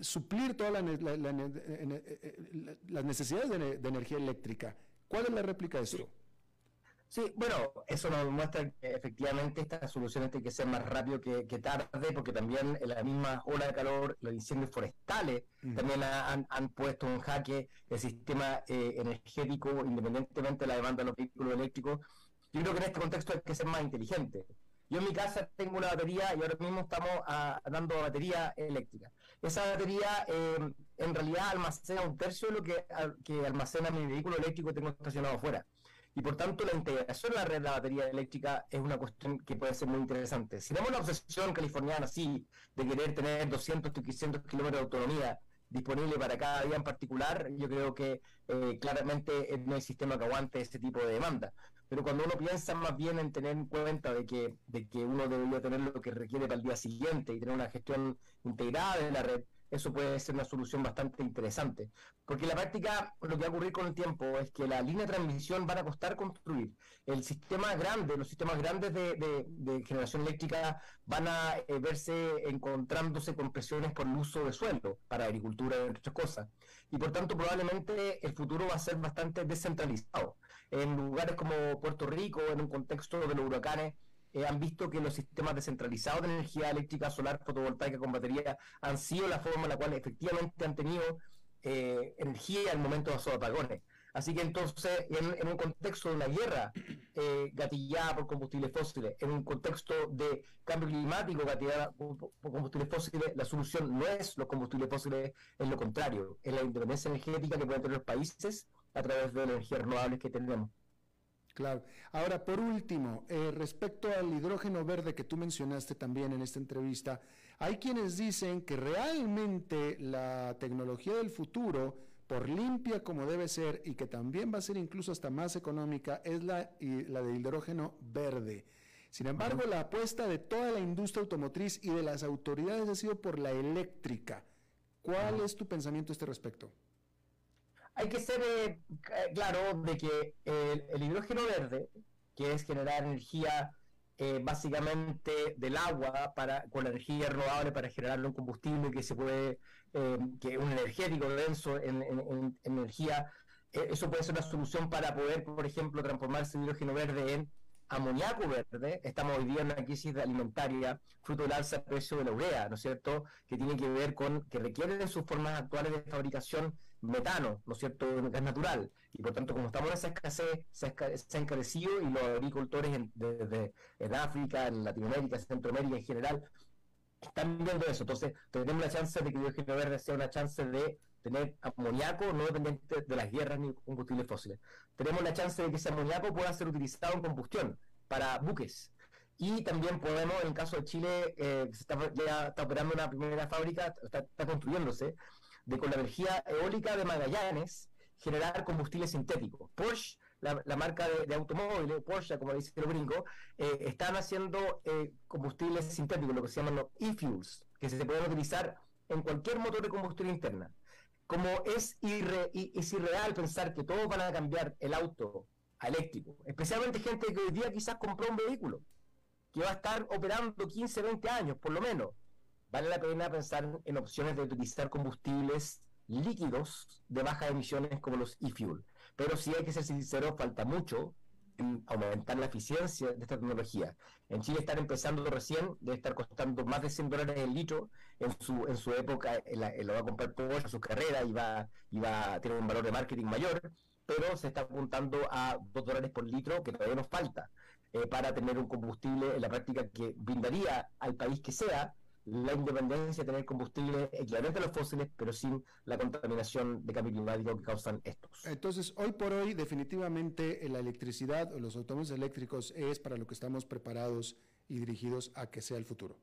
suplir todas las necesidades de, energía eléctrica. ¿Cuál es la réplica de esto? Sí, bueno, eso nos muestra que efectivamente estas soluciones tienen que ser más rápido que, tarde, porque también en la misma ola de calor, los incendios forestales también han, puesto en jaque el sistema eh, energético, independientemente de la demanda de los vehículos eléctricos. Yo creo que en este contexto hay que ser más inteligente. Yo en mi casa tengo una batería y ahora mismo estamos a, dando batería eléctrica. Esa batería eh, en realidad almacena un tercio de lo que, que almacena mi vehículo eléctrico que tengo estacionado afuera y por tanto la integración en la red de la batería eléctrica es una cuestión que puede ser muy interesante. Si tenemos la obsesión californiana así de querer tener 200 o 300 kilómetros de autonomía disponible para cada día en particular, yo creo que eh, claramente no hay sistema que aguante ese tipo de demanda. Pero cuando uno piensa más bien en tener en cuenta de que, de que uno debería tener lo que requiere para el día siguiente y tener una gestión integrada de la red, eso puede ser una solución bastante interesante. Porque en la práctica lo que va a ocurrir con el tiempo es que la línea de transmisión van a costar construir. El sistema grande, los sistemas grandes de, generación eléctrica van a eh, verse encontrándose con presiones por el uso de suelo para agricultura, entre otras cosas. Y por tanto probablemente el futuro va a ser bastante descentralizado. En lugares como Puerto Rico, en un contexto de los huracanes, eh, han visto que los sistemas descentralizados de energía eléctrica, solar, fotovoltaica con batería han sido la forma en la cual efectivamente han tenido eh, energía al momento de los apagones. Así que entonces, en, un contexto de una guerra eh, gatillada por combustibles fósiles, en un contexto de cambio climático gatillada por, combustibles fósiles, la solución no es los combustibles fósiles, es lo contrario, es la independencia energética que pueden tener los países a través de las energías renovables que tenemos. Claro. Ahora, por último, eh, respecto al hidrógeno verde que tú mencionaste también en esta entrevista, hay quienes dicen que realmente la tecnología del futuro por limpia como debe ser y que también va a ser incluso hasta más económica, es la, la de hidrógeno verde. Sin embargo, la apuesta de toda la industria automotriz y de las autoridades ha sido por la eléctrica. ¿Cuál es tu pensamiento a este respecto? Hay que ser eh, claro de que el, hidrógeno verde, que es generar energía eh, básicamente del agua para con energía renovable para generar un combustible que se puede eh, que es un energético denso en, energía, eh, eso puede ser una solución para poder, por ejemplo, transformarse el hidrógeno verde en amoníaco verde. Estamos hoy día en una crisis alimentaria, fruto del alza precio de la urea, ¿no es cierto?, que tiene que ver con que requieren en sus formas actuales de fabricación metano, ¿no es cierto?, gas natural. Y por tanto, como estamos en esa escasez, se ha encarecido y los agricultores en, en África, en Latinoamérica, Centroamérica en general, están viendo eso. Entonces, tenemos la chance de que hidrógeno verde sea una chance de tener amoníaco no dependiente de las guerras ni combustibles fósiles. Tenemos la chance de que ese amoníaco pueda ser utilizado en combustión para buques. Y también podemos, en el caso de Chile, eh, se está, ya está operando una primera fábrica, está, está construyéndose, de con la energía eólica de Magallanes generar combustible sintético. Porsche la, marca de, automóviles, Porsche, como dice el gringo, eh, están haciendo eh, combustibles sintéticos, lo que se llaman los e-fuels, que se pueden utilizar en cualquier motor de combustión interna. Como es, es irreal pensar que todos van a cambiar el auto a eléctrico, especialmente gente que hoy día quizás compró un vehículo, que va a estar operando 15, 20 años por lo menos. Vale la pena pensar en opciones de utilizar combustibles líquidos de bajas emisiones como los e-fuel. Pero si hay que ser sincero, falta mucho en aumentar la eficiencia de esta tecnología. En Chile están empezando recién, debe estar costando más de 100 dólares el litro. En su, en su época lo va a comprar por su carrera y va, y va a tener un valor de marketing mayor, pero se está apuntando a 2 dólares por litro, que todavía nos falta, eh, para tener un combustible en la práctica que brindaría al país que sea la independencia de tener combustible equivalente a los fósiles, pero sin la contaminación de cambio climático que causan estos. Entonces, hoy por hoy, definitivamente la electricidad o los automóviles eléctricos es para lo que estamos preparados y dirigidos a que sea el futuro.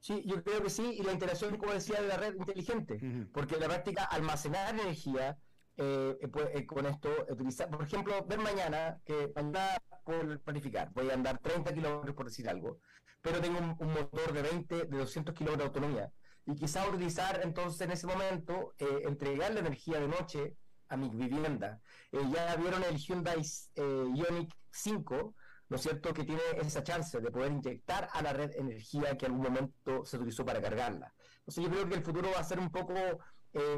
Sí, yo creo que sí, y la interacción, como decía, de la red inteligente, porque en la práctica almacenar energía eh, pues, eh, con esto, utilizar, por ejemplo, ver mañana que anda por planificar, voy a andar 30 kilómetros por decir algo, pero tengo un, motor de 20, de 200 kilómetros de autonomía. Y quizá utilizar entonces en ese momento, eh, entregar la energía de noche a mi vivienda. Eh, ya vieron el Hyundai eh, Ioniq 5, ¿no es cierto?, que tiene esa chance de poder inyectar a la red energía que en algún momento se utilizó para cargarla. Entonces yo creo que el futuro va a ser un poco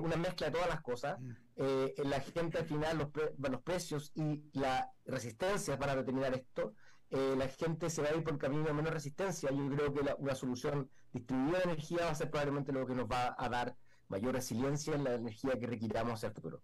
una mezcla de todas las cosas. Mm. la gente al final, los, los precios y la resistencia para determinar esto, eh, la gente se va a ir por el camino de menos resistencia. Yo creo que la, una solución distribuida de energía va a ser probablemente lo que nos va a dar mayor resiliencia en la energía que requiramos hacia el futuro.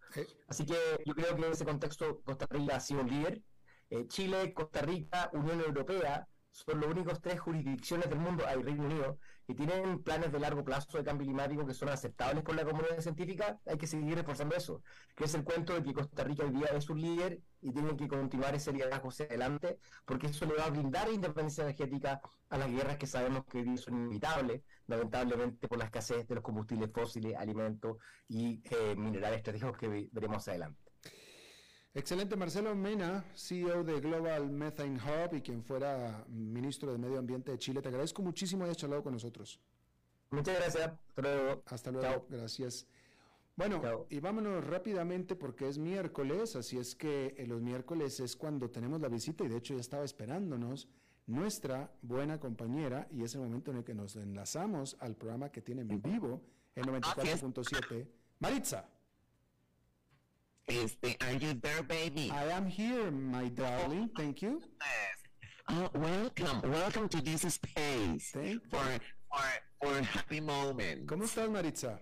Así que yo creo que en ese contexto Costa Rica ha sido un líder. Eh, Chile, Costa Rica, Unión Europea son los únicos tres jurisdicciones del mundo, hay Reino Unido, que tienen planes de largo plazo de cambio climático que son aceptables por la comunidad científica, hay que seguir reforzando eso, que es el cuento de que Costa Rica hoy día es un líder y tienen que continuar ese liderazgo hacia adelante, porque eso le va a brindar independencia energética a las guerras que sabemos que hoy son inevitables, lamentablemente por la escasez de los combustibles fósiles, alimentos y eh, minerales estratégicos que veremos adelante. Excelente, Marcelo Mena, CEO de Global Methane Hub y quien fuera ministro de Medio Ambiente de Chile. Te agradezco muchísimo hayas charlado con nosotros. Muchas gracias. Hasta luego. Hasta luego. Gracias. Bueno, y vámonos rápidamente porque es miércoles, así es que los miércoles es cuando tenemos la visita y de hecho ya estaba esperándonos nuestra buena compañera y es el momento en el que nos enlazamos al programa que tiene en vivo en 94.7. Maritza. Este, are you there, baby? I am here, my darling. Thank you. Uh, welcome, welcome to this space Thank for, for, for a happy moment. ¿Cómo estás, Maritza?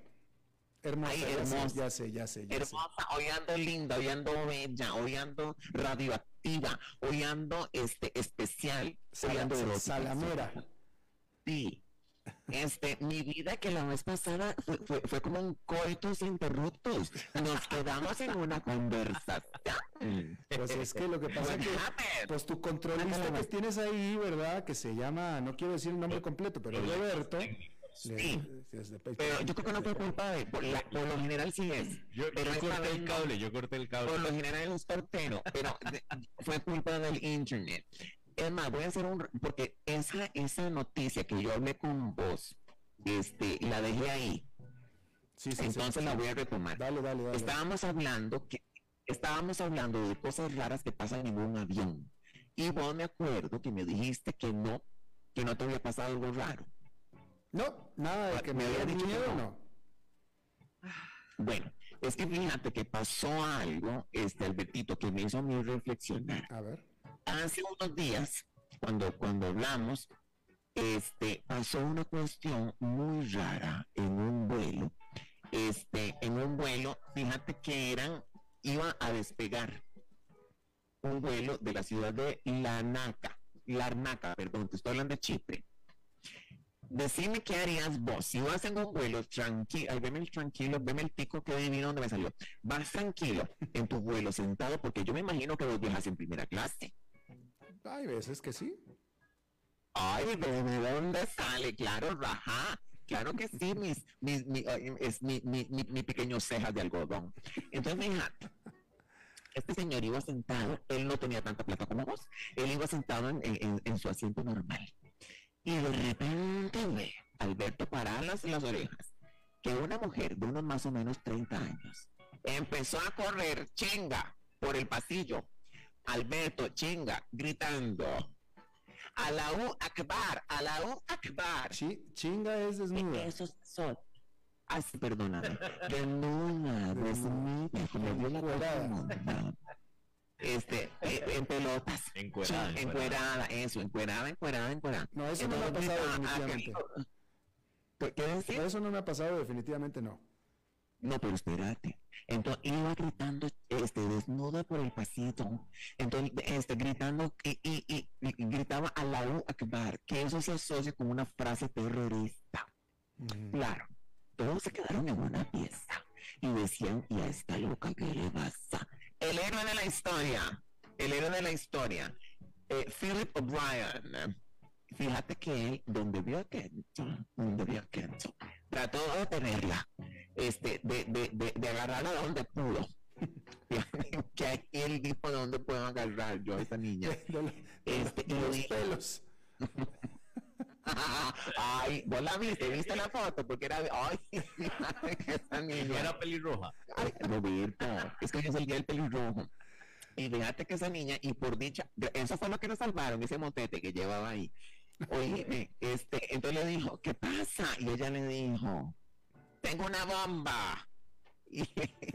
Hermosa, Ay, sé, hermosa. ya sé, ya sé, ya sé. hermosa, hoy ando linda, hoy ando bella, hoy ando radioactiva, hoy ando este, especial, hoy Sala- ando salamera. Sí. Este, mi vida que la vez pasada fue, fue, fue como un coitus interruptus. Nos quedamos en una conversación. Pues es que lo que pasa What es que, pues tu controlista que tienes ahí, ¿verdad? Que se llama, no quiero decir el nombre completo, pero Roberto. Sí. Pero yo creo que no fue culpa de, por, la- por lo general sí es. Yo, Pero yo corté el no. cable, yo corté el Por cable. lo general es tortero, pero de- fue culpa del internet. Es más, voy a hacer un, porque esa, esa noticia que yo hablé con vos, este, la dejé ahí. Sí, sí, sí. Entonces la voy a retomar. Dale, dale, dale. Estábamos hablando que, estábamos hablando de cosas raras que pasan en un avión. Y vos me acuerdo que me dijiste que no, que no te había pasado algo raro. No, nada de que me Me había dicho miedo, no. no. Bueno, es que fíjate que pasó algo, este Albertito, que me hizo a mí reflexionar. A ver. Hace unos días, cuando, cuando hablamos, este, pasó una cuestión muy rara en un vuelo. Este, en un vuelo, fíjate que eran, iba a despegar un vuelo de la ciudad de Larnaca, Larnaca, perdón, te estoy hablando de Chipre. Decime qué harías vos. Si vas en un vuelo tranquilo, veme el tranquilo, veme el tico que divino donde me salió. Vas tranquilo en tu vuelo sentado, porque yo me imagino que vos viajas en primera clase. Hay veces que sí. Ay, ¿de de dónde sale? Claro, raja. Claro que sí, mis, mis, mi, es mi, mi, mi, pequeño cejas de algodón. Entonces, fíjate, este señor iba sentado, él no tenía tanta plata como vos, él iba sentado en, su asiento normal. Y de repente ve, Alberto parar las, las orejas, que una mujer de unos más o menos 30 años empezó a correr chinga por el pasillo. Alberto chinga, gritando. A la U Akbar, a la U Akbar. Chi- chinga es desnuda. Esos son. Ay, sí, perdóname. Desnuda, desnuda, como dio la cosa. Este, eh, en pelotas. Encuerada, Sí, encuerada. encuerada, eso, encuerada, encuerada, encuerada. No, eso no me ha pasado ah, definitivamente. ¿Qué qué decir? Eso no me ha pasado definitivamente, no. No, pero espérate. Entonces iba gritando, este, desnuda por el pasillo. Entonces, este, gritando y, y, y- y gritaba Allahu Akbar, que eso se asocia con una frase terrorista. Claro, todos se quedaron en una pieza y decían, y a esta loca, ¿qué le pasa? El héroe de la historia, el héroe de la historia, eh, Philip O'Brien. Fíjate que él, donde vio a Kenton, donde vio a Kenton, trató de detenerla, este, de, de, de, de agarrarla donde pudo. que aquí él dijo dónde puedo agarrar yo a esa niña. Este, y de yo los pelos. Ay, vos la viste, viste la foto, porque era de, ay, esa niña. Era pelirroja. Ay, Roberto, es que hoy es el pelirrojo. Y fíjate que esa niña, y por dicha, eso fue lo que nos salvaron, ese motete que llevaba ahí. Oye, este, entonces le dijo, ¿qué pasa? Y ella le dijo, tengo una bomba. Y,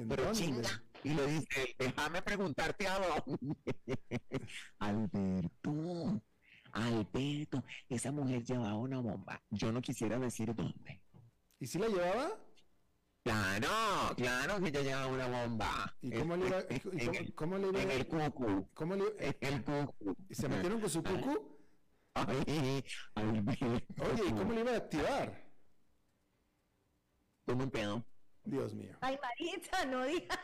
pero chinga. Y le dice, déjame preguntarte a dónde. Alberto, Alberto, esa mujer llevaba una bomba. Yo no quisiera decir dónde. ¿Y si la llevaba? Claro, claro que ella llevaba una bomba. ¿Y cómo le iba? Y cómo- en el- cómo le iba? en el cucu. ¿Cómo le En el cucu. ¿Y se metieron con su cucu? Ay, Alberto. Oye, ¿y cómo le iba a activar? Como un pedo. Dios mío. Ay, Maritza, no diga.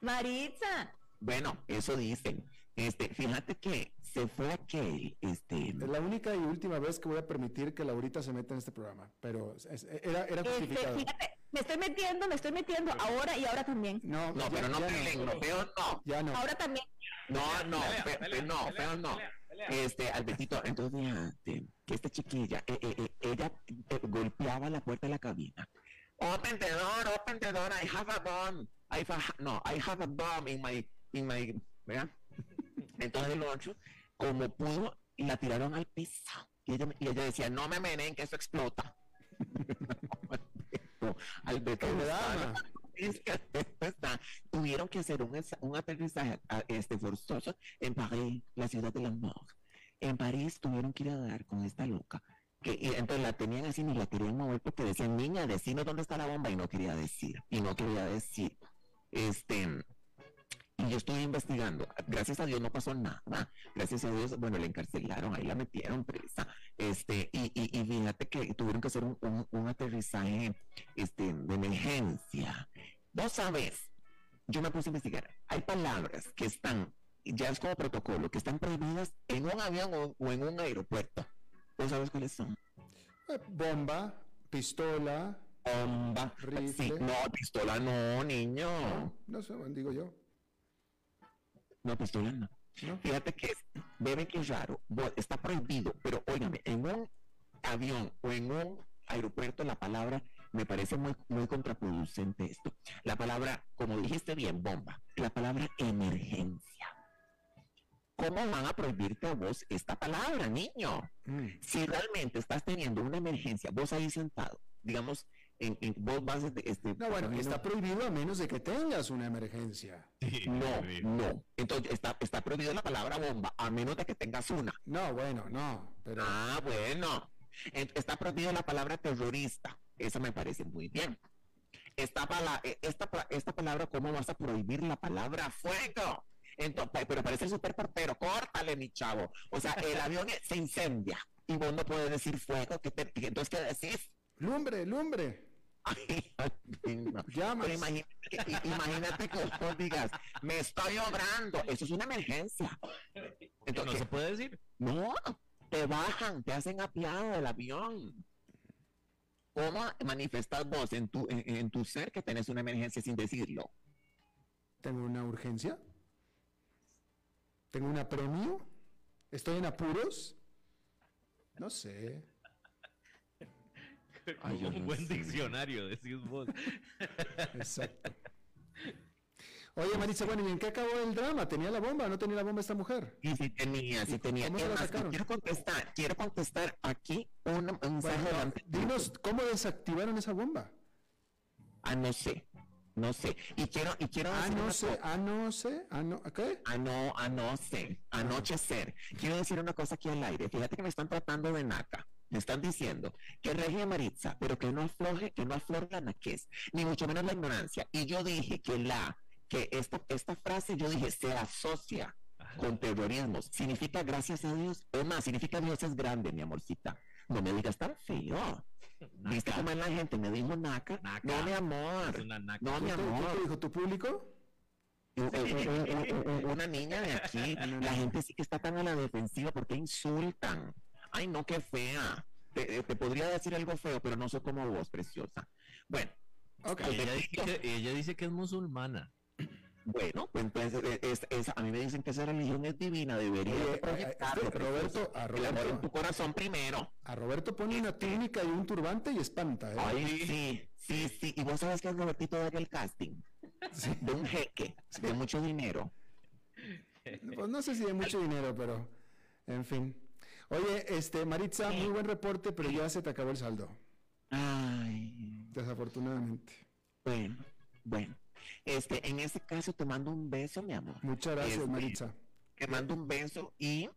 Maritza. Bueno, eso dicen. Este, fíjate que se fue aquel, este, Es la única y última vez que voy a permitir que Laurita se meta en este programa. Pero es- era, era Este, justificado. fíjate, me estoy metiendo, me estoy metiendo ahora y ahora también. No, no, ya- pero no ya peleen, no, feo no. Ya no. Ahora también. No, no, fe- no, feo no. Este, Albertito, entonces fíjate que esta chiquilla, eh, eh, eh, ella eh, golpeaba la puerta de la cabina. Open the door, open the door, I have a bomb. I have, no, I have a bomb in my, in my, ¿verdad? Entonces el otro, como pudo, la tiraron al piso. Y ella, y ella decía, no me menen, que eso explota. Alberto, ¡Qué tuvieron que hacer un, un aterrizaje a- este forzoso en París, la ciudad del amor. En París tuvieron que ir a dar con esta loca que entonces la tenían así ni la querían mover porque decían, niña, decinos dónde está la bomba y no quería decir, y no quería decir. Este, y yo estuve investigando. Gracias a Dios no pasó nada. Gracias a Dios, bueno, la encarcelaron, ahí la metieron presa. Este, y, y, y fíjate que tuvieron que hacer un, un, aterrizaje este, de emergencia. Vos sabes, yo me puse a investigar. Hay palabras que están, ya es como protocolo, que están prohibidas en un avión o, en un aeropuerto. ¿Vos sabes cuáles son? Eh, bomba, pistola. Bomba. Rifle. no, pistola no, niño. No, no sé, digo yo. No, pistola no. Fíjate que debe que es raro, está prohibido, pero óigame, en un avión o en un aeropuerto la palabra me parece muy, muy contraproducente esto. La palabra, como dijiste bien, bomba, la palabra emergencia. ¿Cómo van a prohibirte a vos esta palabra, niño? Mm. Si realmente estás teniendo una emergencia, vos ahí sentado, digamos, en, vos vas de este. No, bueno, está prohibido a menos de que tengas una emergencia. no, no. Entonces está, está prohibida la palabra bomba, a menos de que tengas una. No, bueno, no. Pero... Ah, bueno. Está prohibida la palabra terrorista. Eso me parece muy bien. Esta, e, esta, esta palabra, ¿cómo vas a prohibir la palabra fuego? Entonces, pero parece súper portero, córtale, mi chavo. O sea, el avión se incendia y vos no puedes decir fuego. ¿qué te, entonces, ¿qué decís? Lumbre, lumbre. imagínate, que vos digas, me estoy obrando. Eso es una emergencia. Entonces, ¿No se puede decir? No, te bajan, te hacen apiado del avión. ¿Cómo manifestas vos en tu, en, tu ser que tenés una emergencia sin decirlo? ¿Tengo una urgencia? ¿Tengo un apremio? ¿Estoy en apuros? No sé. Un buen diccionario, decís vos. Exacto. Oye, Marisa, bueno, ¿y en qué acabó el drama? ¿Tenía la bomba o no tenía la bomba esta mujer? Sí, sí tenía, sí tenía. ¿Cómo la quiero contestar, quiero contestar aquí un mensaje. dinos, ¿cómo desactivaron esa bomba? Ah, no sé. No sé. Y quiero, y quiero ah, no sé, ah, no sé, ah, no, ¿qué? Ah, no, ah, no sé, anochecer. Quiero decir una cosa aquí al aire. Fíjate que me están tratando de naca. Me están diciendo que regie Maritza, pero que no afloje, que no aflore la naquez, ni mucho menos la ignorancia. Y yo dije que la, que esta, esta frase, yo dije, se asocia con terrorismo. Significa gracias a Dios. Es más, significa Dios es grande, mi amorcita. No me digas tan feo. ¿Viste cómo es la gente? Me dijo naca. No, mi amor. No, mi amor. ¿Qué dijo tu público? Una niña de aquí. La gente sí que está tan a la defensiva porque insultan. Ay, no, qué fea. Te, podría decir algo feo, pero no soy como vos, preciosa. Bueno. Okay. Ella, dice que, ella dice que es musulmana. Bueno, pues entonces es, a mí me dicen que esa religión es divina, debería eh, eh, este, Roberto, a Roberto, en tu corazón primero. A Roberto pone una túnica y un turbante y espanta. ¿eh? Ay, sí, sí, sí. Y vos sabes que es Robertito de aquel casting. De un jeque, de mucho dinero. Pues no sé si de mucho dinero, pero en fin. Oye, este, Maritza, muy buen reporte, pero ya se te acabó el saldo. Ay. Desafortunadamente. Bueno, bueno. Este, en este caso te mando un beso, mi amor. Muchas gracias, este, Maritza. Te mando un beso y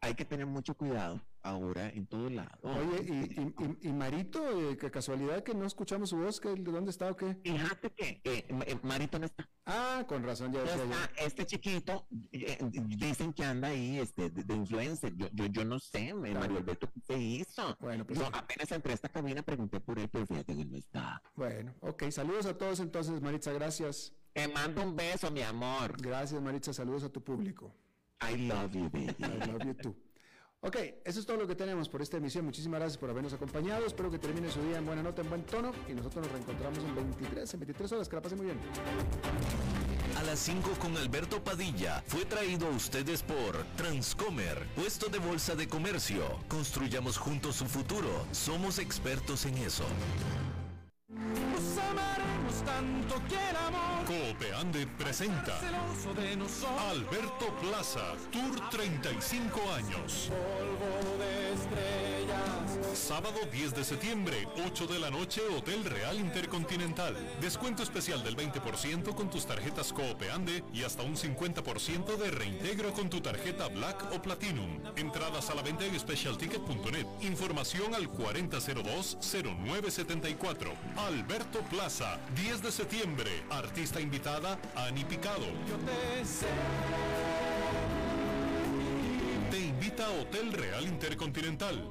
hay que tener mucho cuidado ahora en todos lados. Oye, y, y, Marito, eh, qué casualidad que no escuchamos su voz, ¿de dónde está o qué? Fíjate que Marito no está. Ah, con razón, ya, está. Este chiquito, dicen que anda ahí este, de, influencer. Yo, yo, no sé, Mario Alberto, ¿qué hizo? Bueno, pues. apenas entré a esta cabina, pregunté por él, pero fíjate que no está. Bueno, ok, saludos a todos entonces, Maritza, gracias. Te mando un beso, mi amor. Gracias, Maritza, saludos a tu público. I love you, baby. I love you too. Ok, eso es todo lo que tenemos por esta emisión. Muchísimas gracias por habernos acompañado. Espero que termine su día en buena nota, en buen tono. Y nosotros nos reencontramos en 23, en 23 horas. Que la pasen muy bien. A las 5 con Alberto Padilla fue traído a ustedes por Transcomer, puesto de bolsa de comercio. Construyamos juntos su futuro. Somos expertos en eso tanto que el amor. Copeande presenta Alberto Plaza, Tour 35 años. Polvo de estrellas Sábado 10 de septiembre, 8 de la noche, Hotel Real Intercontinental. Descuento especial del 20% con tus tarjetas Coopeande y hasta un 50% de reintegro con tu tarjeta Black o Platinum. Entradas a la venta en specialticket.net. Información al 4002-0974. Alberto Plaza, 10 de septiembre. Artista invitada, Ani Picado. Te invita a Hotel Real Intercontinental,